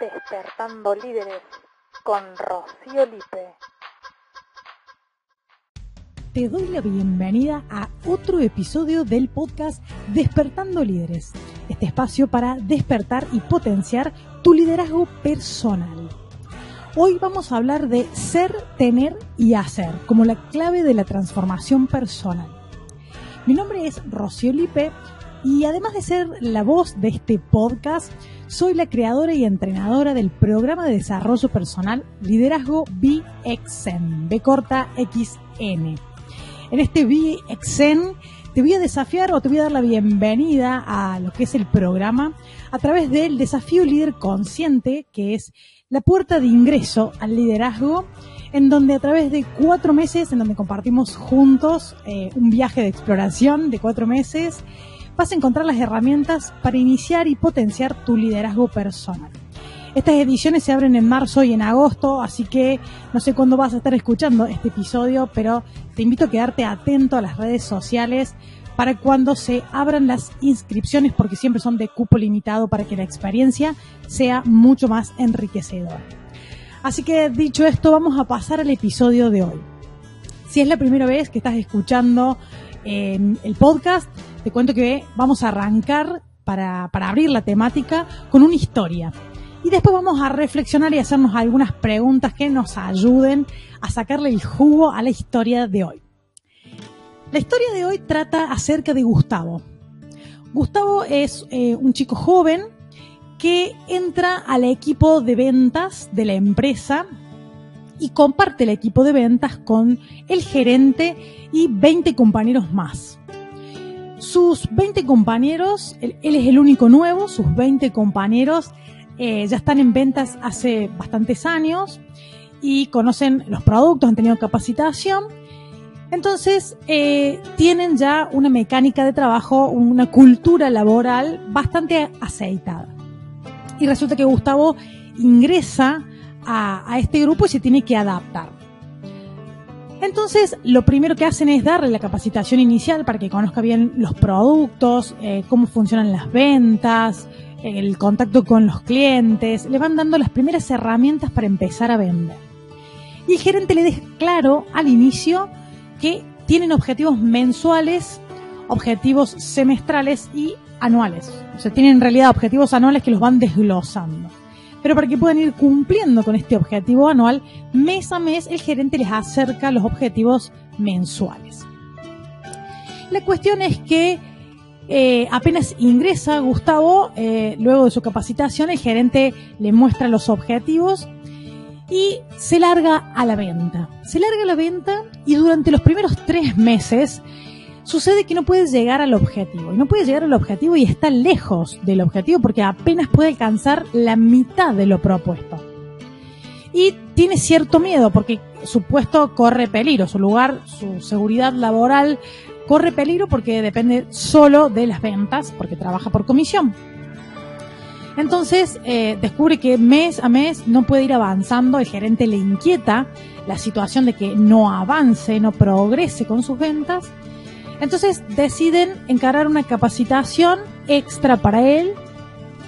Despertando Líderes con Rocío Lipe. Te doy la bienvenida a otro episodio del podcast Despertando Líderes, este espacio para despertar y potenciar tu liderazgo personal. Hoy vamos a hablar de ser, tener y hacer como la clave de la transformación personal. Mi nombre es Rocío Lipe y además de ser la voz de este podcast, soy la creadora y entrenadora del programa de desarrollo personal Liderazgo BXN, B corta XN. En este BXN te voy a desafiar o te voy a dar la bienvenida a lo que es el programa a través del desafío líder consciente, que es la puerta de ingreso al liderazgo, en donde a través de cuatro meses, en donde compartimos juntos eh, un viaje de exploración de cuatro meses, vas a encontrar las herramientas para iniciar y potenciar tu liderazgo personal. Estas ediciones se abren en marzo y en agosto, así que no sé cuándo vas a estar escuchando este episodio, pero te invito a quedarte atento a las redes sociales para cuando se abran las inscripciones, porque siempre son de cupo limitado para que la experiencia sea mucho más enriquecedora. Así que dicho esto, vamos a pasar al episodio de hoy. Si es la primera vez que estás escuchando eh, el podcast, te cuento que vamos a arrancar para, para abrir la temática con una historia. Y después vamos a reflexionar y hacernos algunas preguntas que nos ayuden a sacarle el jugo a la historia de hoy. La historia de hoy trata acerca de Gustavo. Gustavo es eh, un chico joven que entra al equipo de ventas de la empresa y comparte el equipo de ventas con el gerente y 20 compañeros más sus 20 compañeros, él, es el único nuevo, sus 20 compañeros eh, ya están en ventas hace bastantes años y conocen los productos, han tenido capacitación. Entonces, eh, tienen ya una mecánica de trabajo, una cultura laboral bastante aceitada. Y resulta que Gustavo ingresa a, a este grupo y se tiene que adaptar. Entonces, lo primero que hacen es darle la capacitación inicial para que conozca bien los productos, eh, cómo funcionan las ventas, el contacto con los clientes. Le van dando las primeras herramientas para empezar a vender. Y el gerente le deja claro al inicio que tienen objetivos mensuales, objetivos semestrales y anuales. O sea, tienen en realidad objetivos anuales que los van desglosando pero para que puedan ir cumpliendo con este objetivo anual, mes a mes el gerente les acerca los objetivos mensuales. La cuestión es que eh, apenas ingresa Gustavo, eh, luego de su capacitación, el gerente le muestra los objetivos y se larga a la venta. Se larga a la venta y durante los primeros tres meses sucede que no puede llegar al objetivo. Y no puede llegar al objetivo y está lejos del objetivo porque apenas puede alcanzar la mitad de lo propuesto. Y tiene cierto miedo porque su puesto corre peligro, su lugar, su seguridad laboral corre peligro porque depende solo de las ventas, porque trabaja por comisión. Entonces eh, descubre que mes a mes no puede ir avanzando, el gerente le inquieta la situación de que no avance, no progrese con sus ventas entonces deciden encarar una capacitación extra para él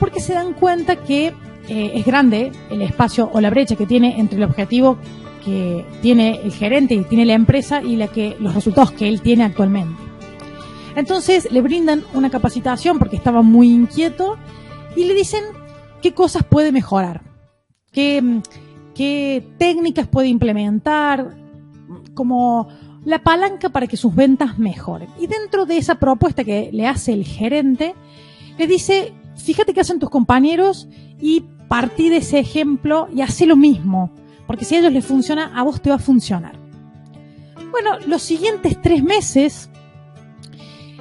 porque se dan cuenta que eh, es grande el espacio o la brecha que tiene entre el objetivo que tiene el gerente y tiene la empresa y los resultados que él tiene actualmente. Entonces le brindan una capacitación porque estaba muy inquieto y le dicen qué cosas puede mejorar, qué, qué técnicas puede implementar, como la palanca para que sus ventas mejoren. Y dentro de esa propuesta que le hace el gerente, le dice, fíjate qué hacen tus compañeros y partí de ese ejemplo y hace lo mismo, porque si a ellos les funciona, a vos te va a funcionar. Bueno, los siguientes tres meses,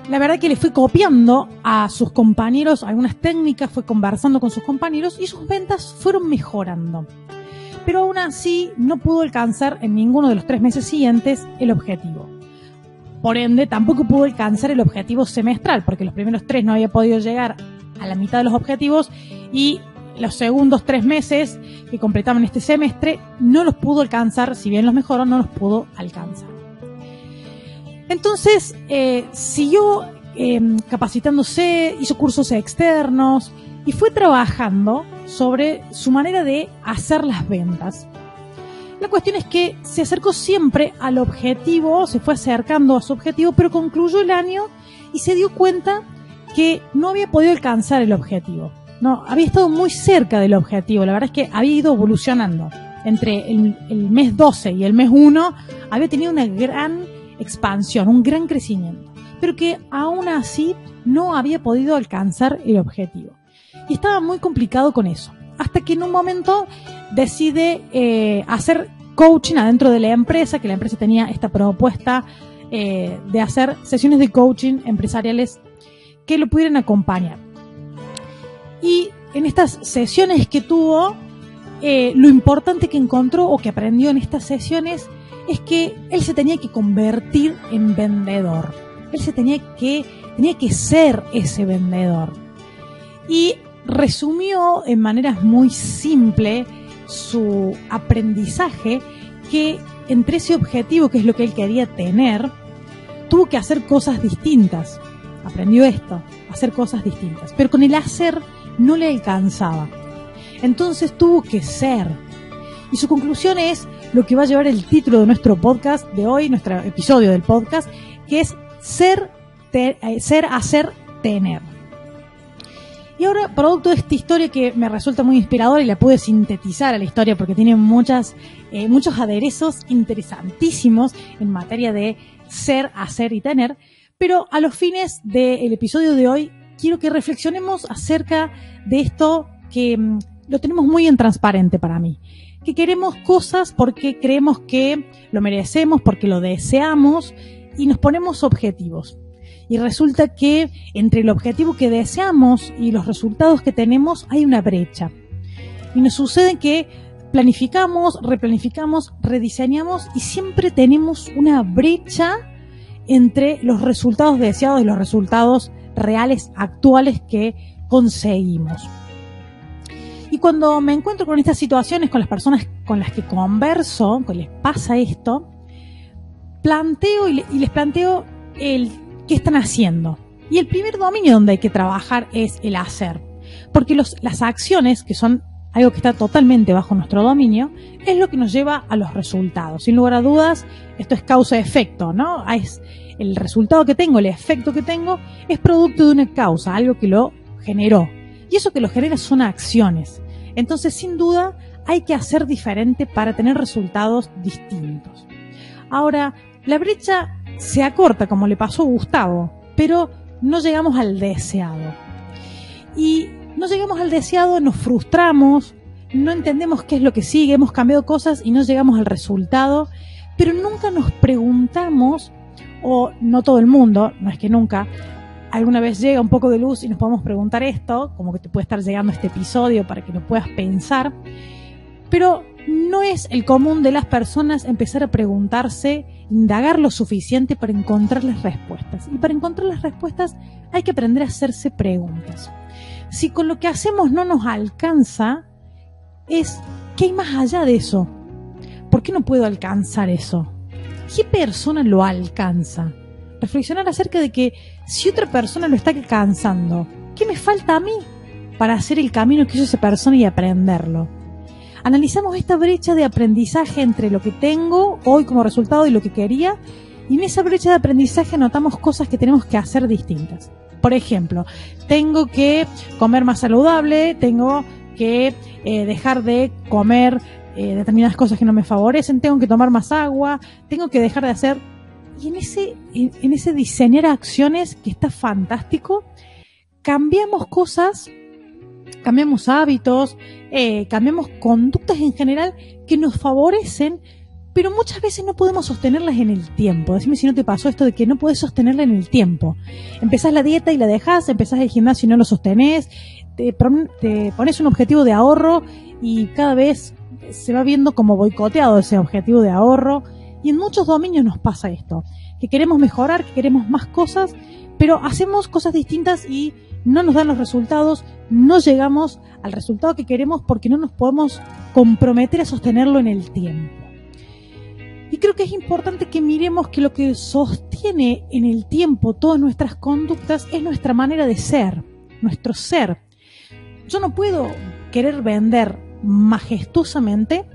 la verdad que le fue copiando a sus compañeros algunas técnicas, fue conversando con sus compañeros y sus ventas fueron mejorando pero aún así no pudo alcanzar en ninguno de los tres meses siguientes el objetivo. Por ende, tampoco pudo alcanzar el objetivo semestral, porque los primeros tres no había podido llegar a la mitad de los objetivos y los segundos tres meses que completaban este semestre no los pudo alcanzar, si bien los mejoró, no los pudo alcanzar. Entonces, eh, siguió eh, capacitándose, hizo cursos externos, y fue trabajando sobre su manera de hacer las ventas. La cuestión es que se acercó siempre al objetivo, se fue acercando a su objetivo, pero concluyó el año y se dio cuenta que no había podido alcanzar el objetivo. No, había estado muy cerca del objetivo. La verdad es que había ido evolucionando. Entre el, el mes 12 y el mes 1 había tenido una gran expansión, un gran crecimiento. Pero que aún así no había podido alcanzar el objetivo. Y estaba muy complicado con eso. Hasta que en un momento decide eh, hacer coaching adentro de la empresa, que la empresa tenía esta propuesta eh, de hacer sesiones de coaching empresariales que lo pudieran acompañar. Y en estas sesiones que tuvo, eh, lo importante que encontró o que aprendió en estas sesiones es que él se tenía que convertir en vendedor. Él se tenía que, tenía que ser ese vendedor. Y resumió en maneras muy simples su aprendizaje que entre ese objetivo, que es lo que él quería tener, tuvo que hacer cosas distintas. Aprendió esto, hacer cosas distintas. Pero con el hacer no le alcanzaba. Entonces tuvo que ser. Y su conclusión es lo que va a llevar el título de nuestro podcast de hoy, nuestro episodio del podcast, que es ser, eh, ser, hacer, tener. Y ahora, producto de esta historia que me resulta muy inspiradora y la pude sintetizar a la historia porque tiene muchas, eh, muchos aderezos interesantísimos en materia de ser, hacer y tener, pero a los fines del episodio de hoy quiero que reflexionemos acerca de esto que mm, lo tenemos muy en transparente para mí. Que queremos cosas porque creemos que lo merecemos, porque lo deseamos y nos ponemos objetivos. Y resulta que entre el objetivo que deseamos y los resultados que tenemos hay una brecha. Y nos sucede que planificamos, replanificamos, rediseñamos y siempre tenemos una brecha entre los resultados deseados y los resultados reales, actuales que conseguimos. Y cuando me encuentro con estas situaciones, con las personas con las que converso, que les pasa esto, planteo y, les planteo el qué están haciendo. Y el primer dominio donde hay que trabajar es el hacer. Porque las acciones, que son algo que está totalmente bajo nuestro dominio, es lo que nos lleva a los resultados. Sin lugar a dudas, esto es causa-efecto, ¿no? Es el resultado que tengo, el efecto que tengo, es producto de una causa, algo que lo generó. Y eso que lo genera son acciones. Entonces, sin duda, hay que hacer diferente para tener resultados distintos. Ahora, la brecha se acorta, como le pasó a Gustavo, pero no llegamos al deseado. Y no llegamos al deseado, nos frustramos, no entendemos qué es lo que sigue, hemos cambiado cosas y no llegamos al resultado, pero nunca nos preguntamos o no todo el mundo, no es que nunca, alguna vez llega un poco de luz y nos podemos preguntar esto, como que te puede estar llegando este episodio para que lo puedas pensar, pero no es el común de las personas empezar a preguntarse, indagar lo suficiente para encontrar las respuestas. Y para encontrar las respuestas hay que aprender a hacerse preguntas. Si con lo que hacemos no nos alcanza, es ¿qué hay más allá de eso? ¿Por qué no puedo alcanzar eso? ¿qué persona lo alcanza? Reflexionar acerca de que si otra persona lo está alcanzando, ¿qué me falta a mí para hacer el camino que hizo esa persona y aprenderlo? Analizamos esta brecha de aprendizaje entre lo que tengo hoy como resultado y lo que quería, y en esa brecha de aprendizaje notamos cosas que tenemos que hacer distintas. Por ejemplo, tengo que comer más saludable, tengo que eh, dejar de comer eh, determinadas cosas que no me favorecen, tengo que tomar más agua, tengo que dejar de hacer. Y en ese, en, ese diseñar acciones que está fantástico, cambiamos cosas, cambiamos hábitos, eh, cambiamos conductas en general que nos favorecen, pero muchas veces no podemos sostenerlas en el tiempo. Decime si no te pasó esto de que no puedes sostenerla en el tiempo. Empezás la dieta y la dejas, empezás el gimnasio y no lo sostenés, te, pones un objetivo de ahorro y cada vez se va viendo como boicoteado ese objetivo de ahorro. Y en muchos dominios nos pasa esto, que queremos mejorar, que queremos más cosas, pero hacemos cosas distintas y no nos dan los resultados, no llegamos al resultado que queremos porque no nos podemos comprometer a sostenerlo en el tiempo. Y creo que es importante que miremos que lo que sostiene en el tiempo todas nuestras conductas es nuestra manera de ser, nuestro ser. yo no puedo querer vender majestuosamente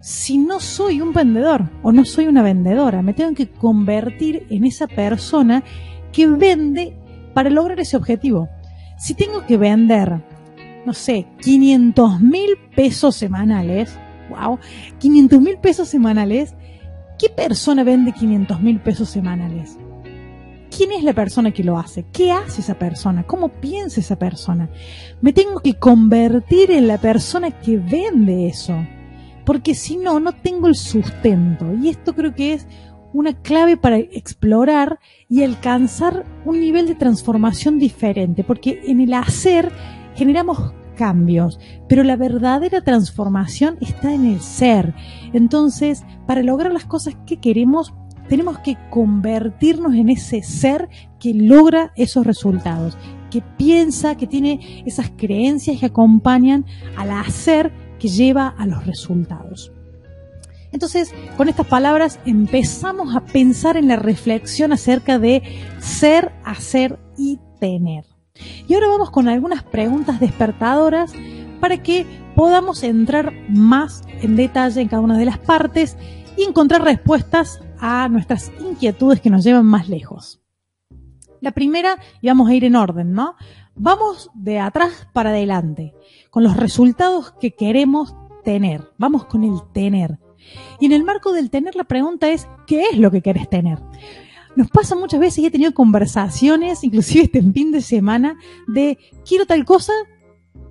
si no soy un vendedor o no soy una vendedora. Me tengo que convertir en esa persona que vende para lograr ese objetivo. Si tengo que vender, no sé, 500 mil pesos semanales, wow, 500 mil pesos semanales, ¿qué persona vende 500 mil pesos semanales? ¿Quién es la persona que lo hace? ¿Qué hace esa persona? ¿Cómo piensa esa persona? Me tengo que convertir en la persona que vende eso porque si no, no tengo el sustento. Y esto creo que es una clave para explorar y alcanzar un nivel de transformación diferente, porque en el hacer generamos cambios, pero la verdadera transformación está en el ser. Entonces, para lograr las cosas que queremos, tenemos que convertirnos en ese ser que logra esos resultados, que piensa, que tiene esas creencias que acompañan al hacer que lleva a los resultados. Entonces, con estas palabras empezamos a pensar en la reflexión acerca de ser, hacer y tener. Y ahora vamos con algunas preguntas despertadoras para que podamos entrar más en detalle en cada una de las partes y encontrar respuestas a nuestras inquietudes que nos llevan más lejos. La primera, y vamos a ir en orden, ¿no? Vamos de atrás para adelante, con los resultados que queremos tener. Vamos con el tener. Y en el marco del tener la pregunta es, ¿qué es lo que querés tener? Nos pasa muchas veces y he tenido conversaciones, inclusive este fin de semana, de quiero tal cosa,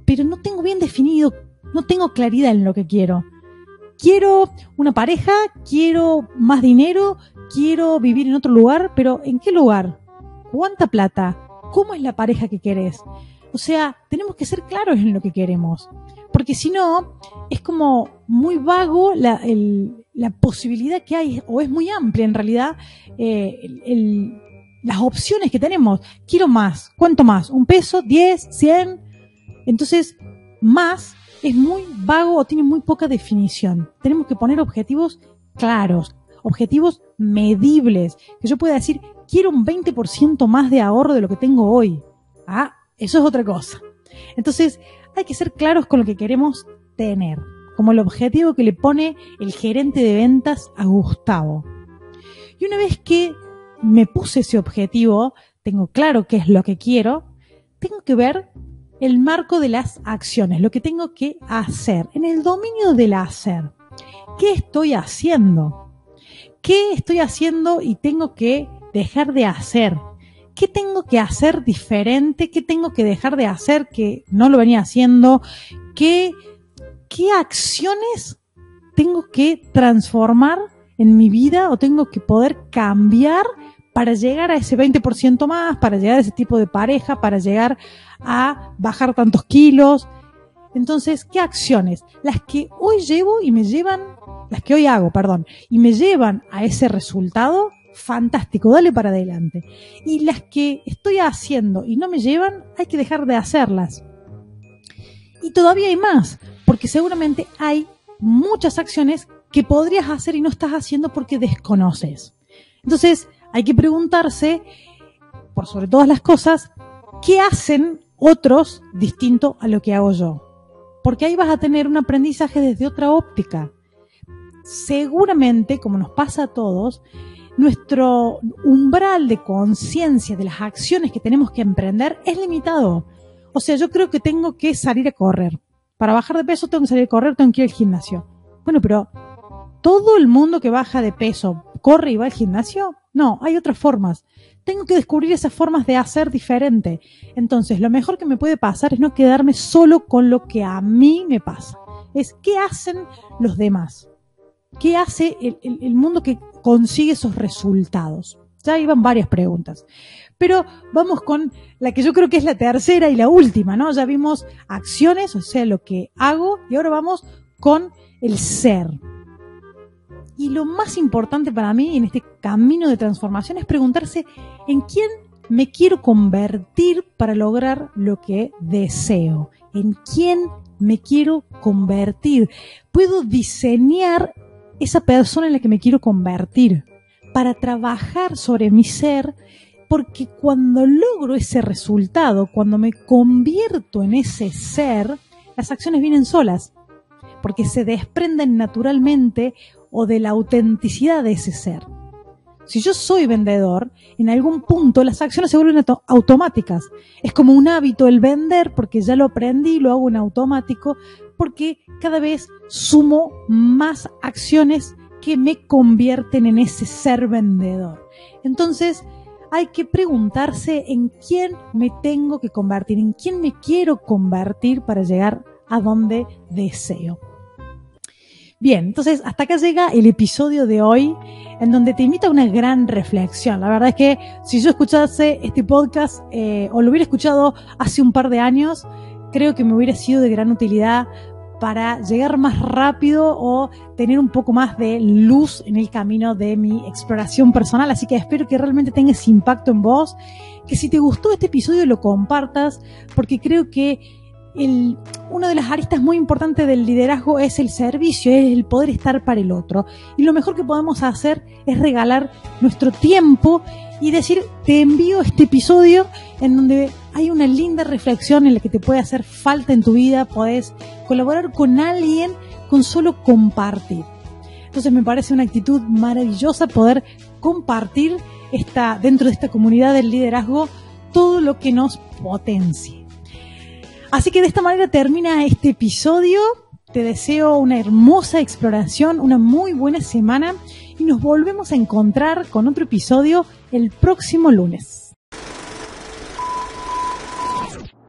pero no tengo bien definido, no tengo claridad en lo que quiero. Quiero una pareja, quiero más dinero, quiero vivir en otro lugar, pero ¿en qué lugar? ¿Cuánta plata? cómo es la pareja que querés. O sea, tenemos que ser claros en lo que queremos. Porque si no, es como muy vago la, posibilidad que hay, o es muy amplia en realidad, eh, las opciones que tenemos. Quiero más. ¿Cuánto más? ¿Un peso? ¿Diez? ¿Cien? Entonces, más es muy vago o tiene muy poca definición. Tenemos que poner objetivos claros, objetivos medibles, que yo pueda decir, quiero un 20% más de ahorro de lo que tengo hoy. Ah, eso es otra cosa. Entonces, hay que ser claros con lo que queremos tener, como el objetivo que le pone el gerente de ventas a Gustavo. Y una vez que me puse ese objetivo, tengo claro qué es lo que quiero, tengo que ver el marco de las acciones, lo que tengo que hacer, en el dominio del hacer. ¿Qué estoy haciendo? ¿Qué estoy haciendo y tengo que dejar de hacer? ¿Qué tengo que hacer diferente? ¿Qué tengo que dejar de hacer que no lo venía haciendo? ¿Qué, qué acciones tengo que transformar en mi vida o tengo que poder cambiar para llegar a ese 20% más, para llegar a ese tipo de pareja, para llegar a bajar tantos kilos? Entonces, ¿qué acciones? Las que hoy llevo y me llevan, las que hoy hago, perdón, y me llevan a ese resultado, fantástico, dale para adelante. Y las que estoy haciendo y no me llevan, hay que dejar de hacerlas. Y todavía hay más, porque seguramente hay muchas acciones que podrías hacer y no estás haciendo porque desconoces. Entonces, hay que preguntarse, por sobre todas las cosas, ¿qué hacen otros distinto a lo que hago yo? Porque ahí vas a tener un aprendizaje desde otra óptica. Seguramente, como nos pasa a todos, nuestro umbral de conciencia de las acciones que tenemos que emprender es limitado. O sea, yo creo que tengo que salir a correr. Para bajar de peso tengo que salir a correr, tengo que ir al gimnasio. Bueno, pero ¿todo el mundo que baja de peso corre y va al gimnasio? No, hay otras formas. Tengo que descubrir esas formas de hacer diferente. Entonces, lo mejor que me puede pasar es no quedarme solo con lo que a mí me pasa. Es qué hacen los demás. ¿Qué hace el, mundo que consigue esos resultados? Ya iban varias preguntas. Pero vamos con la que yo creo que es la tercera y la última, ¿no? Ya vimos acciones, o sea, lo que hago, y ahora vamos con el ser. Y lo más importante para mí en este camino de transformación es preguntarse en quién me quiero convertir para lograr lo que deseo. En quién me quiero convertir. Puedo diseñar esa persona en la que me quiero convertir. Para trabajar sobre mi ser, porque cuando logro ese resultado, cuando me convierto en ese ser, las acciones vienen solas, porque se desprenden naturalmente o de la autenticidad de ese ser. Si yo soy vendedor, en algún punto las acciones se vuelven automáticas. Es como un hábito el vender porque ya lo aprendí, lo hago en automático, porque cada vez sumo más acciones que me convierten en ese ser vendedor. Entonces, hay que preguntarse en quién me tengo que convertir, en quién me quiero convertir para llegar a donde deseo. Bien, entonces hasta acá llega el episodio de hoy en donde te invito a una gran reflexión. La verdad es que si yo escuchase este podcast eh, o lo hubiera escuchado hace un par de años, creo que me hubiera sido de gran utilidad para llegar más rápido o tener un poco más de luz en el camino de mi exploración personal. Así que espero que realmente tengas impacto en vos, que si te gustó este episodio lo compartas, porque creo que el, una de las aristas muy importantes del liderazgo es el servicio, es el poder estar para el otro. Y lo mejor que podemos hacer es regalar nuestro tiempo y decir, te envío este episodio en donde hay una linda reflexión en la que te puede hacer falta en tu vida, podés colaborar con alguien con solo compartir. Entonces me parece una actitud maravillosa poder compartir dentro de esta comunidad del liderazgo todo lo que nos potencie. Así que de esta manera termina este episodio. Te deseo una hermosa exploración, una muy buena semana y nos volvemos a encontrar con otro episodio el próximo lunes.